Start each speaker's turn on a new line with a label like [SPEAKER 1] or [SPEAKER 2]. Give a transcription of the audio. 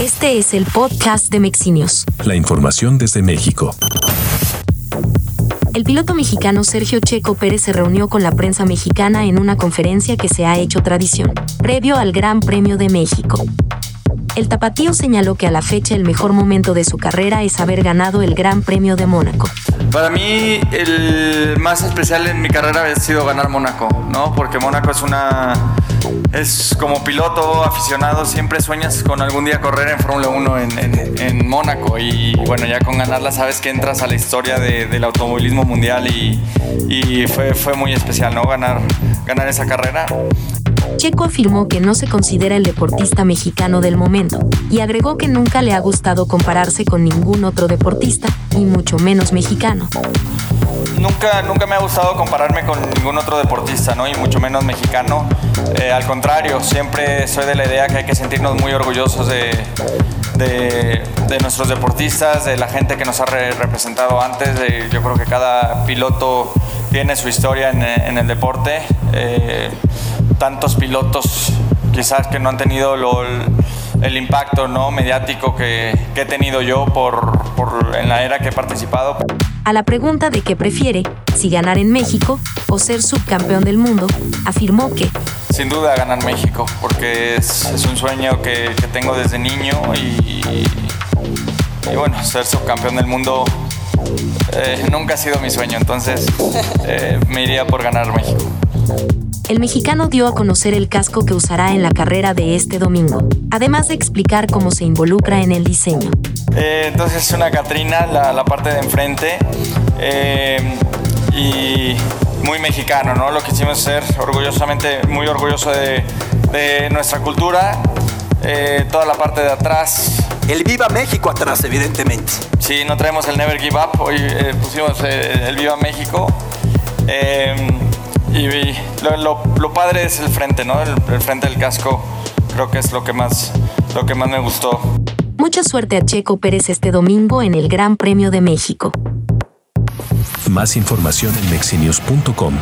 [SPEAKER 1] Este es el podcast de Mexinios.
[SPEAKER 2] La información desde México.
[SPEAKER 1] El piloto mexicano Sergio Checo Pérez se reunió con la prensa mexicana en una conferencia que se ha hecho tradición, previo al Gran Premio de México. El tapatío señaló que a la fecha el mejor momento de su carrera es haber ganado el Gran Premio de Mónaco.
[SPEAKER 3] Para mí el más especial en mi carrera ha sido ganar Mónaco, ¿no? Porque Mónaco es una es como piloto aficionado, siempre sueñas con algún día correr en Fórmula 1 en, Mónaco y bueno, ya con ganarla sabes que entras a la historia del automovilismo mundial y, fue, fue muy especial, ¿no? Ganar, ganar esa carrera.
[SPEAKER 1] Checo afirmó que no se considera el deportista mexicano del momento y agregó que nunca le ha gustado compararse con ningún otro deportista, y mucho menos mexicano.
[SPEAKER 3] Nunca, nunca me ha gustado compararme con ningún otro deportista, ¿no? y mucho menos mexicano. Eh, al contrario, siempre soy de la idea que hay que sentirnos muy orgullosos de, de, nuestros deportistas, de la gente que nos ha representado antes. yo creo que cada piloto tiene su historia en, el deporte. Eh, tantos pilotos quizás que no han tenido el, impacto ¿no? mediático que, he tenido yo por, en la era que he participado.
[SPEAKER 1] A la pregunta de qué prefiere, si ganar en México o ser subcampeón del mundo, afirmó que...
[SPEAKER 3] Sin duda ganar México, porque es, un sueño que, tengo desde niño y, bueno, ser subcampeón del mundo eh, nunca ha sido mi sueño, entonces eh, me iría por ganar México
[SPEAKER 1] el mexicano dio a conocer el casco que usará en la carrera de este domingo, además de explicar cómo se involucra en el diseño.
[SPEAKER 3] Eh, entonces es una Catrina, la, parte de enfrente, eh, y muy mexicano, ¿no? Lo que hicimos ser orgullosamente, muy orgulloso de, nuestra cultura, eh, toda la parte de atrás.
[SPEAKER 4] El Viva México atrás, evidentemente.
[SPEAKER 3] Sí, no traemos el Never Give Up, hoy pusimos el Viva México. Y lo, padre es el frente, ¿no? El, frente del casco creo que es lo que más, lo que más me gustó.
[SPEAKER 1] Mucha suerte a Checo Pérez este domingo en el Gran Premio de México.
[SPEAKER 2] Más información en mexinios.com.